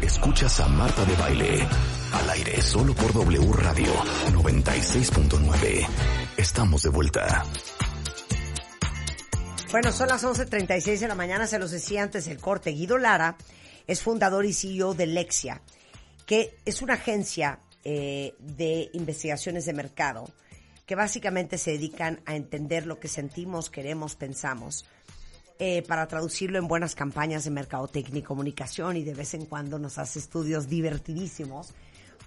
Escuchas a Marta de Baile. Al aire solo por W Radio 96.9. Estamos de vuelta. Bueno, son las 11.36 de la mañana, se los decía antes el corte. Guido Lara es fundador y CEO de Lexia, que es una agencia eh, de investigaciones de mercado que básicamente se dedican a entender lo que sentimos, queremos, pensamos, eh, para traducirlo en buenas campañas de mercadotecnia y comunicación y de vez en cuando nos hace estudios divertidísimos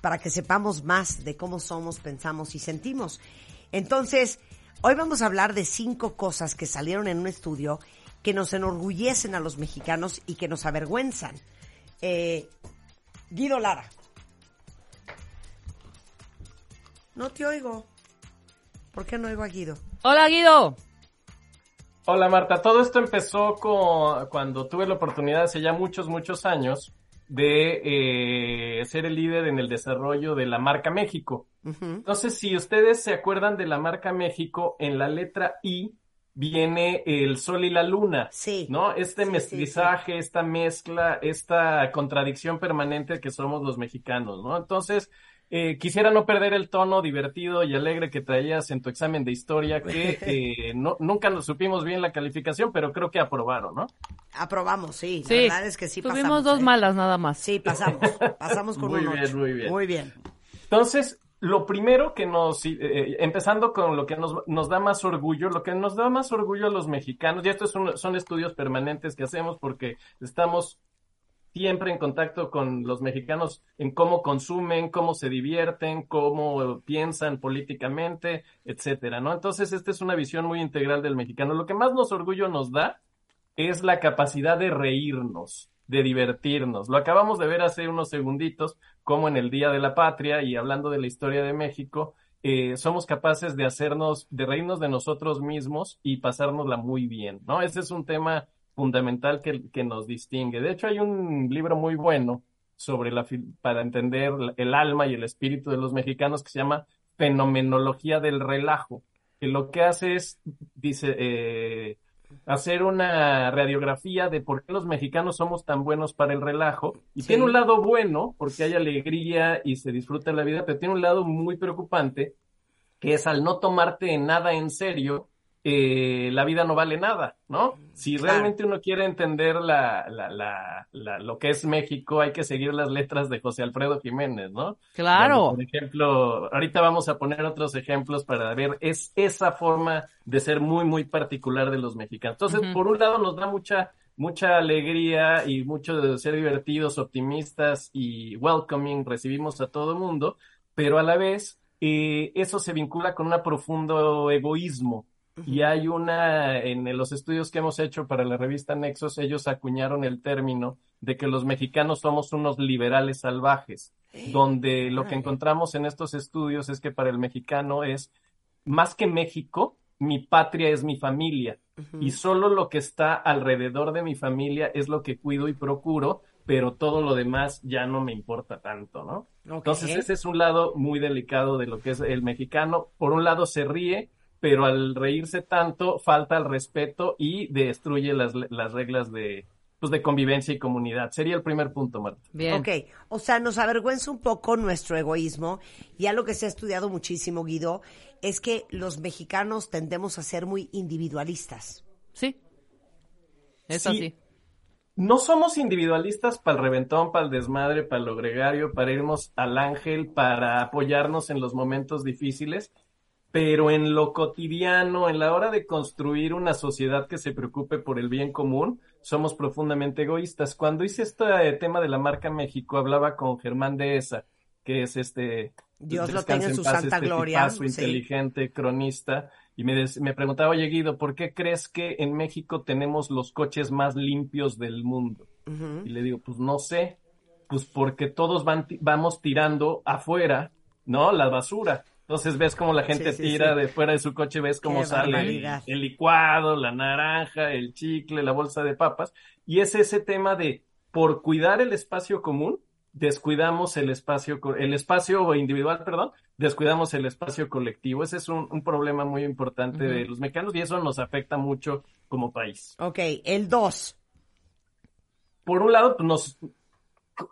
para que sepamos más de cómo somos, pensamos y sentimos. Entonces, hoy vamos a hablar de cinco cosas que salieron en un estudio que nos enorgullecen a los mexicanos y que nos avergüenzan. Eh, Guido Lara. No te oigo. ¿Por qué no oigo a Guido? Hola Guido. Hola Marta, todo esto empezó con, cuando tuve la oportunidad hace ya muchos, muchos años de eh, ser el líder en el desarrollo de la marca México. Entonces, si ustedes se acuerdan de la marca México, en la letra I viene el sol y la luna. Sí. ¿No? Este Sí, mestizaje, esta mezcla, esta contradicción permanente que somos los mexicanos, ¿no? Entonces, eh, quisiera no perder el tono divertido y alegre que traías en tu examen de historia, que eh, no, nunca nos supimos bien la calificación, pero creo que aprobaron, ¿no? Aprobamos, sí. Sí, La verdad es que sí tuvimos pasamos. dos ¿eh? malas nada más. Sí, pasamos. Pasamos con Muy un bien, ocho. muy bien. Muy bien. Entonces, lo primero que nos, eh, empezando con lo que nos, nos da más orgullo, lo que nos da más orgullo a los mexicanos, y estos son, son estudios permanentes que hacemos porque estamos siempre en contacto con los mexicanos en cómo consumen, cómo se divierten, cómo piensan políticamente, etcétera, ¿no? Entonces, esta es una visión muy integral del mexicano. Lo que más nos orgullo nos da es la capacidad de reírnos, de divertirnos. Lo acabamos de ver hace unos segunditos, como en el Día de la Patria y hablando de la historia de México, eh, somos capaces de hacernos, de reírnos de nosotros mismos y pasárnosla muy bien, ¿no? Ese es un tema fundamental que, que nos distingue. De hecho, hay un libro muy bueno sobre la, para entender el alma y el espíritu de los mexicanos que se llama Fenomenología del Relajo, que lo que hace es, dice, eh, hacer una radiografía de por qué los mexicanos somos tan buenos para el relajo. Y Sí. tiene un lado bueno, porque hay alegría y se disfruta la vida, pero tiene un lado muy preocupante, que es al no tomarte nada en serio, eh, la vida no vale nada, ¿no? Si realmente uno quiere entender la, la, la, la- lo que es México, hay que seguir las letras de José Alfredo Jiménez, ¿no? Claro. Por ejemplo, ahorita vamos a poner otros ejemplos para ver es esa forma de ser muy, muy particular de los mexicanos. Entonces, por un lado nos da mucha, mucha alegría y mucho de ser divertidos, optimistas y welcoming, recibimos a todo mundo, pero a la vez eh, eso se vincula con un profundo egoísmo. Y hay una, en los estudios que hemos hecho para la revista Nexos, ellos acuñaron el término de que los mexicanos somos unos liberales salvajes, donde lo que encontramos en estos estudios es que para el mexicano es, más que México, mi patria es mi familia, y solo lo que está alrededor de mi familia es lo que cuido y procuro, pero todo lo demás ya no me importa tanto, ¿no? Entonces ese es un lado muy delicado de lo que es el mexicano. Por un lado se ríe, pero al reírse tanto falta el respeto y destruye las, las reglas de, pues, de convivencia y comunidad. Sería el primer punto, Marta. Bien. Ok, o sea, nos avergüenza un poco nuestro egoísmo. Y algo que se ha estudiado muchísimo, Guido, es que los mexicanos tendemos a ser muy individualistas. Sí. Es Sí. así. No somos individualistas para el reventón, para el desmadre, para lo gregario, para irnos al ángel, para apoyarnos en los momentos difíciles, pero en lo cotidiano, en la hora de construir una sociedad que se preocupe por el bien común, somos profundamente egoístas. Cuando hice este tema de la marca México, hablaba con Germán Dehesa, que es este... Dios lo tenga en su paz, santa este gloria, tipazo sí. inteligente, cronista, y me, preguntaba, oye Guido, ¿por qué crees que en México tenemos los coches más limpios del mundo? Y le digo, pues no sé. Pues porque todos van, vamos tirando afuera, ¿no? La basura. Entonces ves como la gente Sí, sí, tira sí. de fuera de su coche, ves cómo Qué sale el, licuado, la naranja, el chicle, la bolsa de papas. Y es ese tema de, por cuidar el espacio común, descuidamos el espacio, el espacio individual, perdón, descuidamos el espacio colectivo. Ese es un, un problema muy importante de los mexicanos y eso nos afecta mucho como país. Ok, el 2. Por un lado, pues, nos,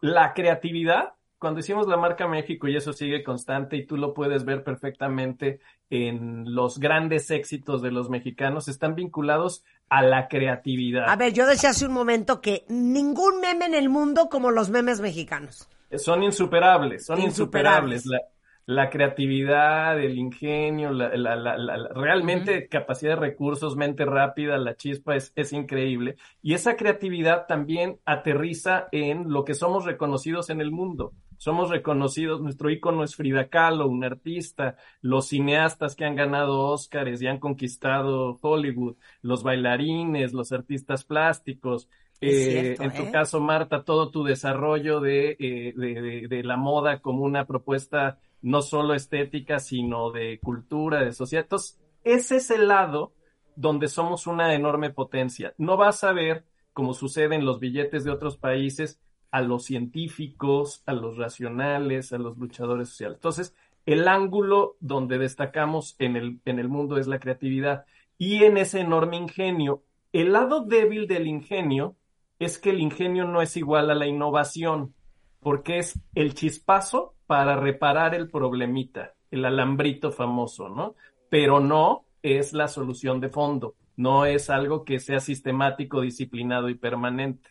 la creatividad, cuando hicimos la marca México y eso sigue constante y tú lo puedes ver perfectamente en los grandes éxitos de los mexicanos, están vinculados a la creatividad. A ver, yo decía hace un momento que ningún meme en el mundo como los memes mexicanos. Son insuperables, son Insuperables. insuperables. La, la creatividad, el ingenio, la, la- la- la- la- realmente capacidad de recursos, mente rápida, la chispa es, es increíble. Y esa creatividad también aterriza en lo que somos reconocidos en el mundo. Somos reconocidos, nuestro ícono es Frida Kahlo, un artista, los cineastas que han ganado Óscares y han conquistado Hollywood, los bailarines, los artistas plásticos. Eh, cierto, en tu ¿eh? caso, Marta, todo tu desarrollo de, eh, de, de- de la moda como una propuesta no solo estética, sino de cultura, de sociedad. Entonces, ese es el lado donde somos una enorme potencia. No vas a ver, como sucede en los billetes de otros países, a los científicos, a los racionales, a los luchadores sociales. Entonces, el ángulo donde destacamos en el, en el mundo es la creatividad y en ese enorme ingenio. El lado débil del ingenio es que el ingenio no es igual a la innovación, porque es el chispazo para reparar el problemita, el alambrito famoso, ¿no? Pero no es la solución de fondo, no es algo que sea sistemático, disciplinado y permanente.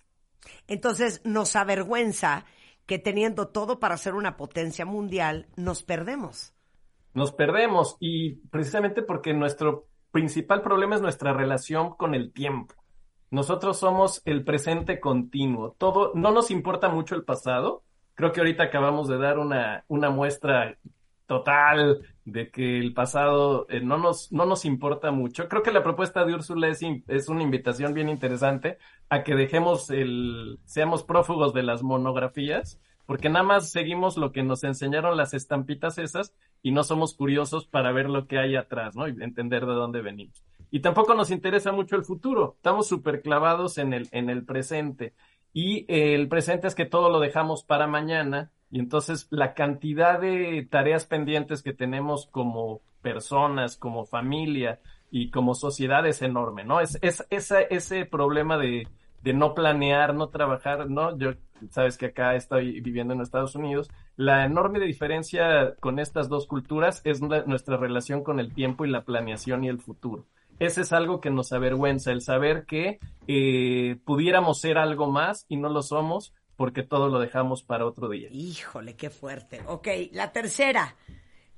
Entonces nos avergüenza que teniendo todo para ser una potencia mundial, nos perdemos. Nos perdemos y precisamente porque nuestro principal problema es nuestra relación con el tiempo. Nosotros somos el presente continuo. Todo, no nos importa mucho el pasado. Creo que ahorita acabamos de dar una, una muestra total de que el pasado eh, no nos, no nos importa mucho. Creo que la propuesta de Úrsula es, es una invitación bien interesante a que dejemos el, seamos prófugos de las monografías, porque nada más seguimos lo que nos enseñaron las estampitas esas y no somos curiosos para ver lo que hay atrás, ¿no? Y entender de dónde venimos. Y tampoco nos interesa mucho el futuro. Estamos súper clavados en el, en el presente. Y el presente es que todo lo dejamos para mañana. Y entonces la cantidad de tareas pendientes que tenemos como personas, como familia y como sociedad es enorme, ¿no? Es, es, esa- ese problema de, no planear, no trabajar, ¿no? Yo, sabes que acá estoy viviendo en Estados Unidos. La enorme diferencia con estas dos culturas es nuestra relación con el tiempo y la planeación y el futuro. Ese es algo que nos avergüenza, el saber que eh, pudiéramos ser algo más y no lo somos porque todo lo dejamos para otro día. Híjole, qué fuerte. Ok, la tercera.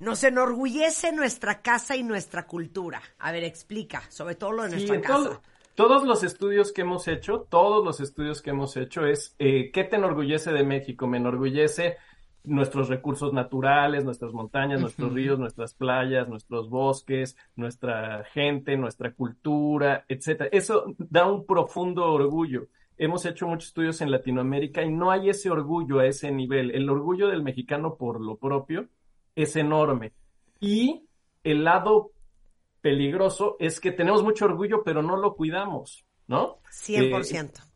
Nos enorgullece nuestra casa y nuestra cultura. A ver, explica, sobre todo lo de Sí, nuestra en casa. todo- todos los estudios que hemos hecho, todos los estudios que hemos hecho es eh, ¿qué te enorgullece de México? Me enorgullece nuestros recursos naturales, nuestras montañas, nuestros ríos, nuestras playas, nuestros bosques, nuestra gente, nuestra cultura, etcétera. Eso da un profundo orgullo. Hemos hecho muchos estudios en Latinoamérica y no hay ese orgullo a ese nivel. El orgullo del mexicano por lo propio es enorme. Y el lado peligroso es que tenemos mucho orgullo, pero no lo cuidamos, ¿no? 100%. Eh,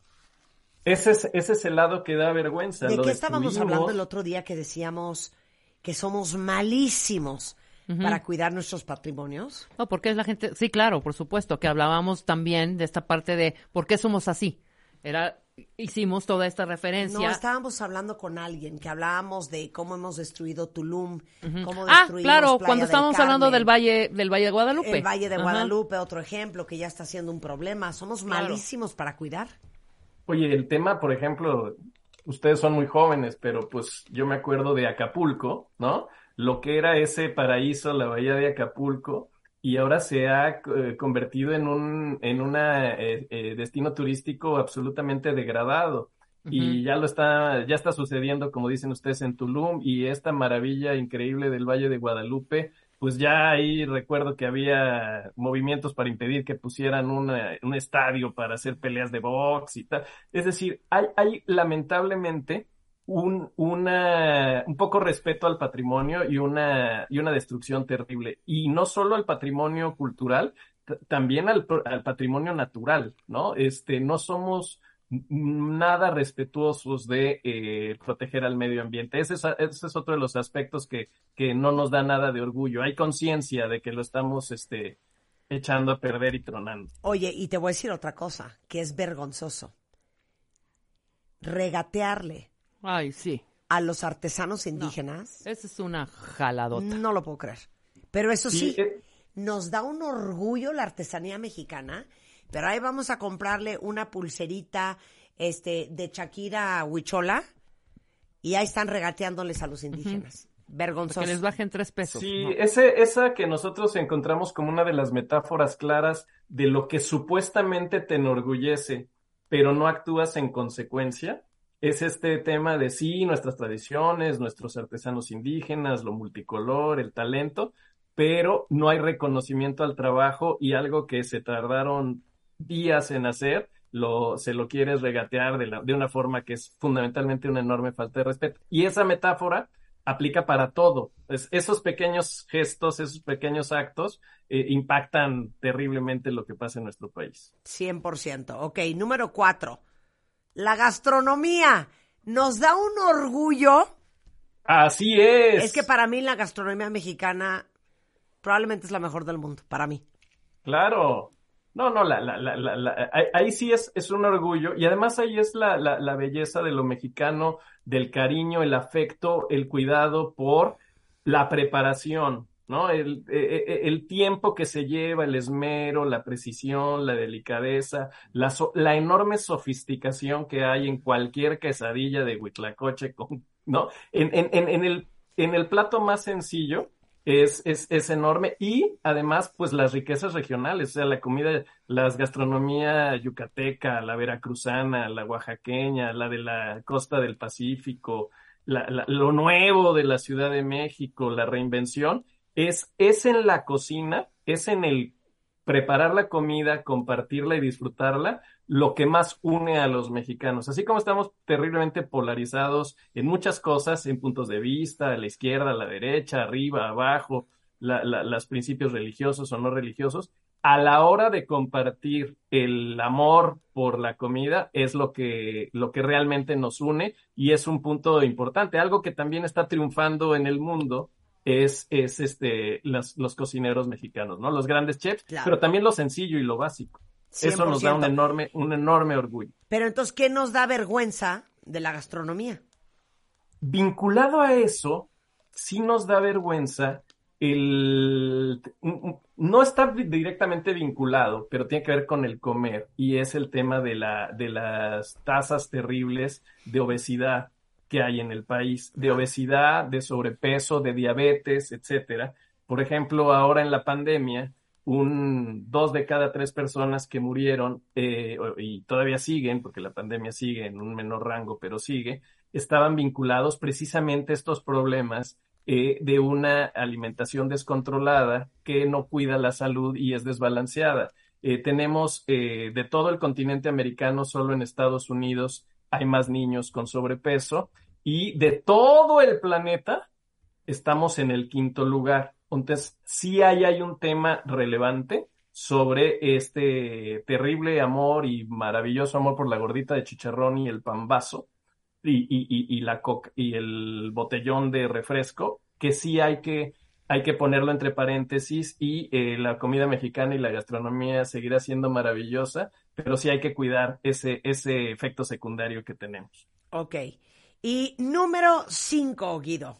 ese, es, ese es el lado que da vergüenza. ¿De lo qué estábamos hablando el otro día que decíamos que somos malísimos para cuidar nuestros patrimonios? No, porque es la gente, sí, claro, por supuesto, que hablábamos también de esta parte de por qué somos así. Era, hicimos toda esta referencia. No, estábamos hablando con alguien que hablábamos de cómo hemos destruido Tulum, cómo ah, destruimos claro, Playa cuando estábamos hablando del Valle, del Valle de Guadalupe. El Valle de. Guadalupe, otro ejemplo que ya está siendo un problema. Somos Claro. malísimos para cuidar. Oye, el tema, por ejemplo, ustedes son muy jóvenes, pero pues yo me acuerdo de Acapulco, ¿no? Lo que era ese paraíso, la bahía de Acapulco, y ahora se ha eh, convertido en un en una eh, eh, destino turístico absolutamente degradado. Y ya lo está, ya está sucediendo, como dicen ustedes, en Tulum, y esta maravilla increíble del Valle de Guadalupe, pues ya ahí recuerdo que había movimientos para impedir que pusieran una- un estadio para hacer peleas de box y tal. Es decir, hay, hay lamentablemente un, una, un poco respeto al patrimonio y una, y una destrucción terrible. Y no solo al patrimonio cultural, también al, al, patrimonio natural, ¿no? Este, no somos nada respetuosos de eh, proteger al medio ambiente. Ese es, ese es, otro de los aspectos que, que no nos da nada de orgullo. Hay conciencia de que lo estamos este, echando a perder y tronando. Oye, y te voy a decir otra cosa, que es vergonzoso. Regatearle. Ay, sí. A los artesanos indígenas. esa es una jaladota. No lo puedo creer. Pero eso sí, eh, nos da un orgullo la artesanía mexicana, pero ahí vamos a comprarle una pulserita este, de Shakira Huichola y ahí están regateándoles a los indígenas. Vergonzoso. Que les bajen tres pesos. Sí, ese, esa que nosotros encontramos como una de las metáforas claras de lo que supuestamente te enorgullece, pero no actúas en consecuencia, es este tema de sí, nuestras tradiciones, nuestros artesanos indígenas, lo multicolor, el talento, pero no hay reconocimiento al trabajo y algo que se tardaron días en hacer, lo, se lo quieres regatear de, la, de una forma que es fundamentalmente una enorme falta de respeto. Y esa metáfora aplica para todo. Es, esos pequeños gestos, esos pequeños actos eh, impactan terriblemente lo que pasa en nuestro país. 100%. Ok, número cuatro. La gastronomía nos da un orgullo. Así es. Es que para mí la gastronomía mexicana probablemente es la mejor del mundo, para mí. Claro. No, no, la, la, la, ahí sí es, es un orgullo y además ahí es la, la, belleza de lo mexicano, del cariño, el afecto, el cuidado por la preparación, ¿no? El, e, e, e, el, tiempo que se lleva, el esmero, la precisión, la delicadeza, la, la enorme sofisticación que hay en cualquier quesadilla de huitlacoche, ¿no? En, en, en, en, el, en el plato más sencillo, es, es, es, enorme. Y además pues las riquezas regionales, o sea, la comida, las gastronomía yucateca, la veracruzana, la oaxaqueña, la de la costa del Pacífico, la, lo nuevo de la Ciudad de México, la reinvención, es, es en la cocina, es en el preparar la comida, compartirla y disfrutarla, lo que más une a los mexicanos. Así como estamos terriblemente polarizados en muchas cosas, en puntos de vista, a la izquierda, a la derecha, arriba, abajo, los principios religiosos o no religiosos, a la hora de compartir el amor por la comida es lo que, lo que realmente nos une y es un punto importante. Algo que también está triunfando en el mundo es, es este, los, los cocineros mexicanos, ¿no? Los grandes chefs, pero también lo sencillo y lo básico. Eso nos da un enorme, un enorme orgullo. Pero entonces, ¿qué nos da vergüenza de la gastronomía? Vinculado a eso, sí nos da vergüenza el... No está directamente vinculado, pero tiene que ver con el comer y es el tema de, la, de las tasas terribles de obesidad que hay en el país, de obesidad, de sobrepeso, de diabetes, etcétera. Por ejemplo, ahora en la pandemia, un dos de cada tres personas que murieron eh, y todavía siguen, porque la pandemia sigue en un menor rango, pero sigue, estaban vinculados precisamente a estos problemas eh, de una alimentación descontrolada que no cuida la salud y es desbalanceada. Eh, tenemos de todo el continente americano, solo en Estados Unidos hay más niños con sobrepeso y de todo el planeta estamos en el quinto lugar. Entonces, sí hay, hay un tema relevante sobre este terrible amor y maravilloso amor por la gordita de chicharrón y el pambazo y, y, y, la coca y el botellón de refresco, que sí hay que, hay que ponerlo entre paréntesis y eh, la comida mexicana y la gastronomía seguirá siendo maravillosa, pero sí hay que cuidar ese, ese efecto secundario que tenemos. Ok. Y número cinco, Guido.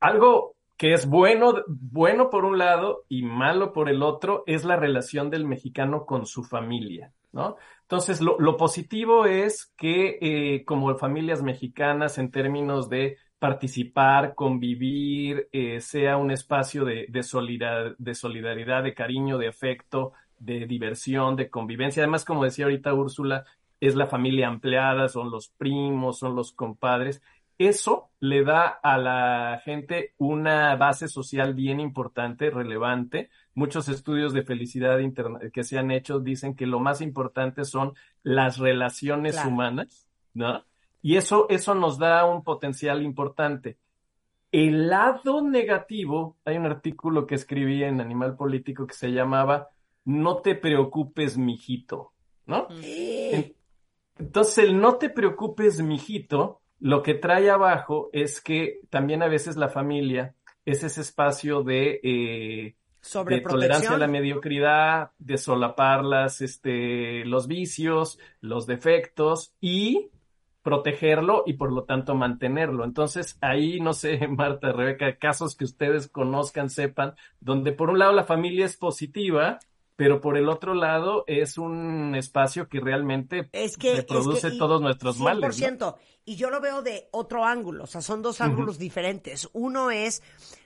Algo que es bueno, bueno por un lado y malo por el otro, es la relación del mexicano con su familia, ¿no? Entonces, lo, positivo es que eh, como familias mexicanas, en términos de participar, convivir, eh, sea un espacio de, de, de solidaridad, de cariño, de afecto, de diversión, de convivencia. Además, como decía ahorita Úrsula, es la familia ampliada, son los primos, son los compadres eso le da a la gente una base social bien importante, relevante. Muchos estudios de felicidad que se han hecho dicen que lo más importante son las relaciones humanas, ¿no? Y eso, eso nos da un potencial importante. El lado negativo, hay un artículo que escribí en Animal Político que se llamaba No te preocupes, mijito, ¿no? Entonces, el no te preocupes, mijito, lo que trae abajo es que también a veces la familia es ese espacio de, eh, de tolerancia a la mediocridad, de solapar las, este, los vicios, los defectos y protegerlo y por lo tanto mantenerlo. Entonces, ahí, no sé, Marta, Rebeca, casos que ustedes conozcan, sepan, donde por un lado la familia es positiva, pero por el otro lado es un espacio que realmente es que, reproduce todos nuestros 100%, males. ¿no? Y yo lo veo de otro ángulo, o sea, son dos ángulos diferentes. Uno es,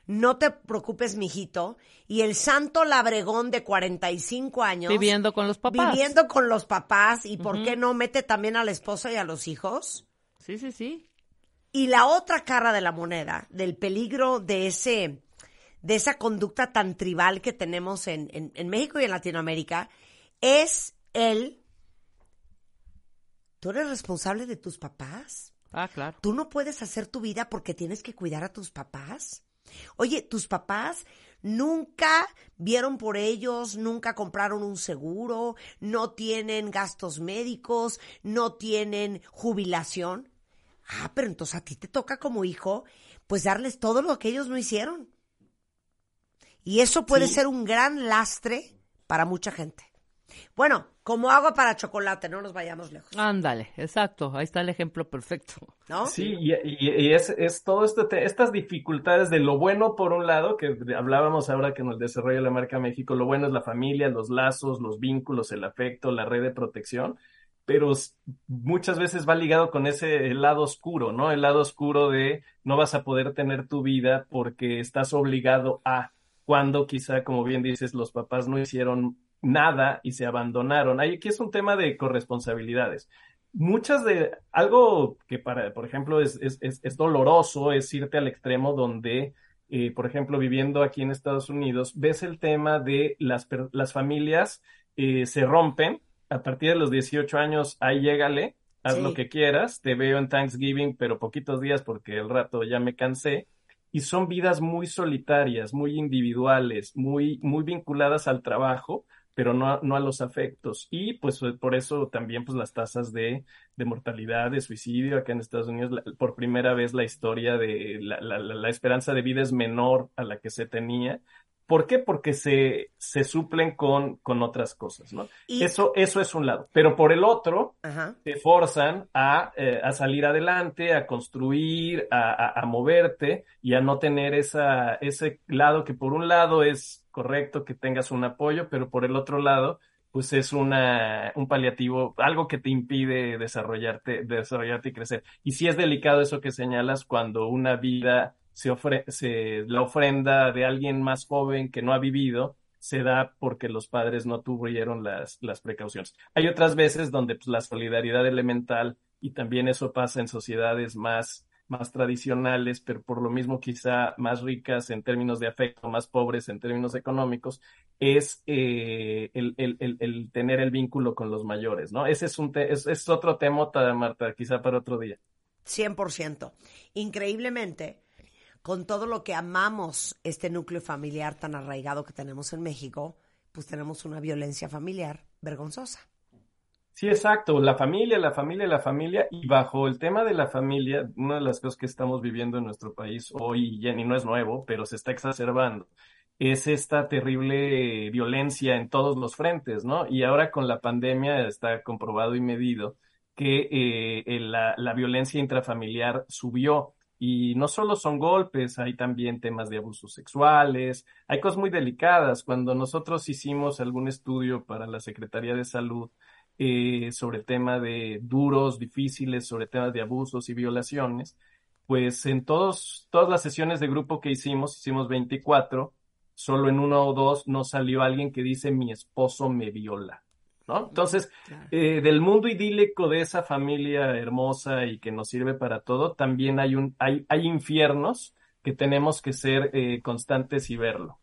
no te preocupes, mijito, y el santo labregón de 45 años. Viviendo con los papás. Viviendo con los papás, y por qué no mete también a la esposa y a los hijos. Sí, sí, sí. Y la otra cara de la moneda, del peligro de ese de esa conducta tan tribal que tenemos en, en, México y en Latinoamérica es el, tú eres responsable de tus papás. Ah, claro. Tú no puedes hacer tu vida porque tienes que cuidar a tus papás. Oye, tus papás nunca vieron por ellos, nunca compraron un seguro, no tienen gastos médicos, no tienen jubilación. Ah, pero entonces a ti te toca como hijo, pues darles todo lo que ellos no hicieron. Y eso puede ser un gran lastre para mucha gente. Bueno, como agua para chocolate, no nos vayamos lejos. Ándale, exacto, ahí está el ejemplo perfecto. ¿No? Sí, y, es, es, todo este, estas dificultades de lo bueno por un lado, que hablábamos ahora que en el desarrollo de la marca México, lo bueno es la familia, los lazos, los vínculos, el afecto, la red de protección, pero muchas veces va ligado con ese lado oscuro, ¿no? El lado oscuro de no vas a poder tener tu vida porque estás obligado a cuando quizá, como bien dices, los papás no hicieron nada y se abandonaron. Aquí es un tema de corresponsabilidades. Muchas de, algo que para, por ejemplo, es, es, es, doloroso es irte al extremo donde, eh, por ejemplo, viviendo aquí en Estados Unidos, ves el tema de las, las familias eh, se rompen a partir de los 18 años, ahí llégale, haz lo que quieras, te veo en Thanksgiving, pero poquitos días porque el rato ya me cansé y son vidas muy solitarias, muy individuales, muy, muy vinculadas al trabajo, pero no, no a los afectos. Y pues eh, por eso también pues las tasas de, de mortalidad, de suicidio acá en Estados Unidos, por primera vez la historia de la, la, la, esperanza de vida es menor a la que se tenía. ¿Por qué? Porque se, se suplen con, con otras cosas, ¿no? Eso, eso es un lado. Pero por el otro, te forzan a, eh, a, salir adelante, a construir, a, a, moverte y a no tener esa, ese lado que por un lado es correcto que tengas un apoyo, pero por el otro lado, pues es una, un paliativo, algo que te impide desarrollarte, desarrollarte y crecer. Y sí es delicado eso que señalas cuando una vida se, la ofrenda de alguien más joven que no ha vivido se da porque los padres no tuvieron las, las precauciones. Hay otras veces donde pues, la solidaridad elemental, y también eso pasa en sociedades más, más tradicionales, pero por lo mismo quizá más ricas en términos de afecto, más pobres en términos económicos, es eh, el, el, el, tener el vínculo con los mayores, ¿no? Ese es, un es, es otro tema, Marta, quizá para otro día. 100%. Increíblemente, con todo lo que amamos este núcleo familiar tan arraigado que tenemos en México, pues tenemos una violencia familiar vergonzosa. Sí, exacto, la familia, la familia, la familia, y bajo el tema de la familia, una de las cosas que estamos viviendo en nuestro país hoy, y no es nuevo, pero se está exacerbando, es esta terrible violencia en todos los frentes, ¿no? Y ahora con la pandemia está comprobado y medido que eh, la, la violencia intrafamiliar subió y no solo son golpes, hay también temas de abusos sexuales, hay cosas muy delicadas. Cuando nosotros hicimos algún estudio para la Secretaría de Salud eh, sobre tema de duros, difíciles, sobre temas de abusos y violaciones, pues en todos, todas las sesiones de grupo que hicimos, hicimos 24, solo en uno o dos nos salió alguien que dice mi esposo me viola. Entonces, eh, del mundo idílico de esa familia hermosa y que nos sirve para todo, también hay, un, hay, hay infiernos que tenemos que ser eh, constantes y verlo.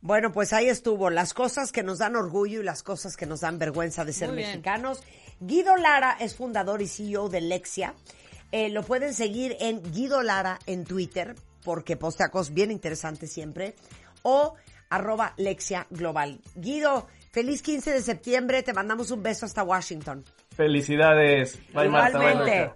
Bueno, pues ahí estuvo, las cosas que nos dan orgullo y las cosas que nos dan vergüenza de ser mexicanos. Guido Lara es fundador y CEO de Lexia. Eh, lo pueden seguir en Guido Lara en Twitter, porque postea cosas bien interesantes siempre, o arroba Lexia Global. Guido, feliz 15 de septiembre, te mandamos un beso hasta Washington. Felicidades. Bye, Marta. Bye.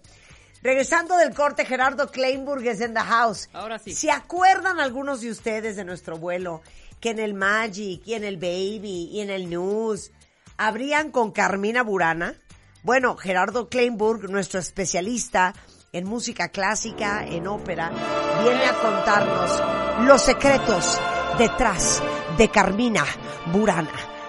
Regresando del corte, Gerardo Kleinburg es en the house. Ahora sí. ¿Se acuerdan algunos de ustedes de nuestro vuelo que en el Magic y en el Baby y en el News abrían con Carmina Burana? Bueno, Gerardo Kleinburg, nuestro especialista en música clásica, en ópera, viene a contarnos los secretos detrás de Carmina Burana.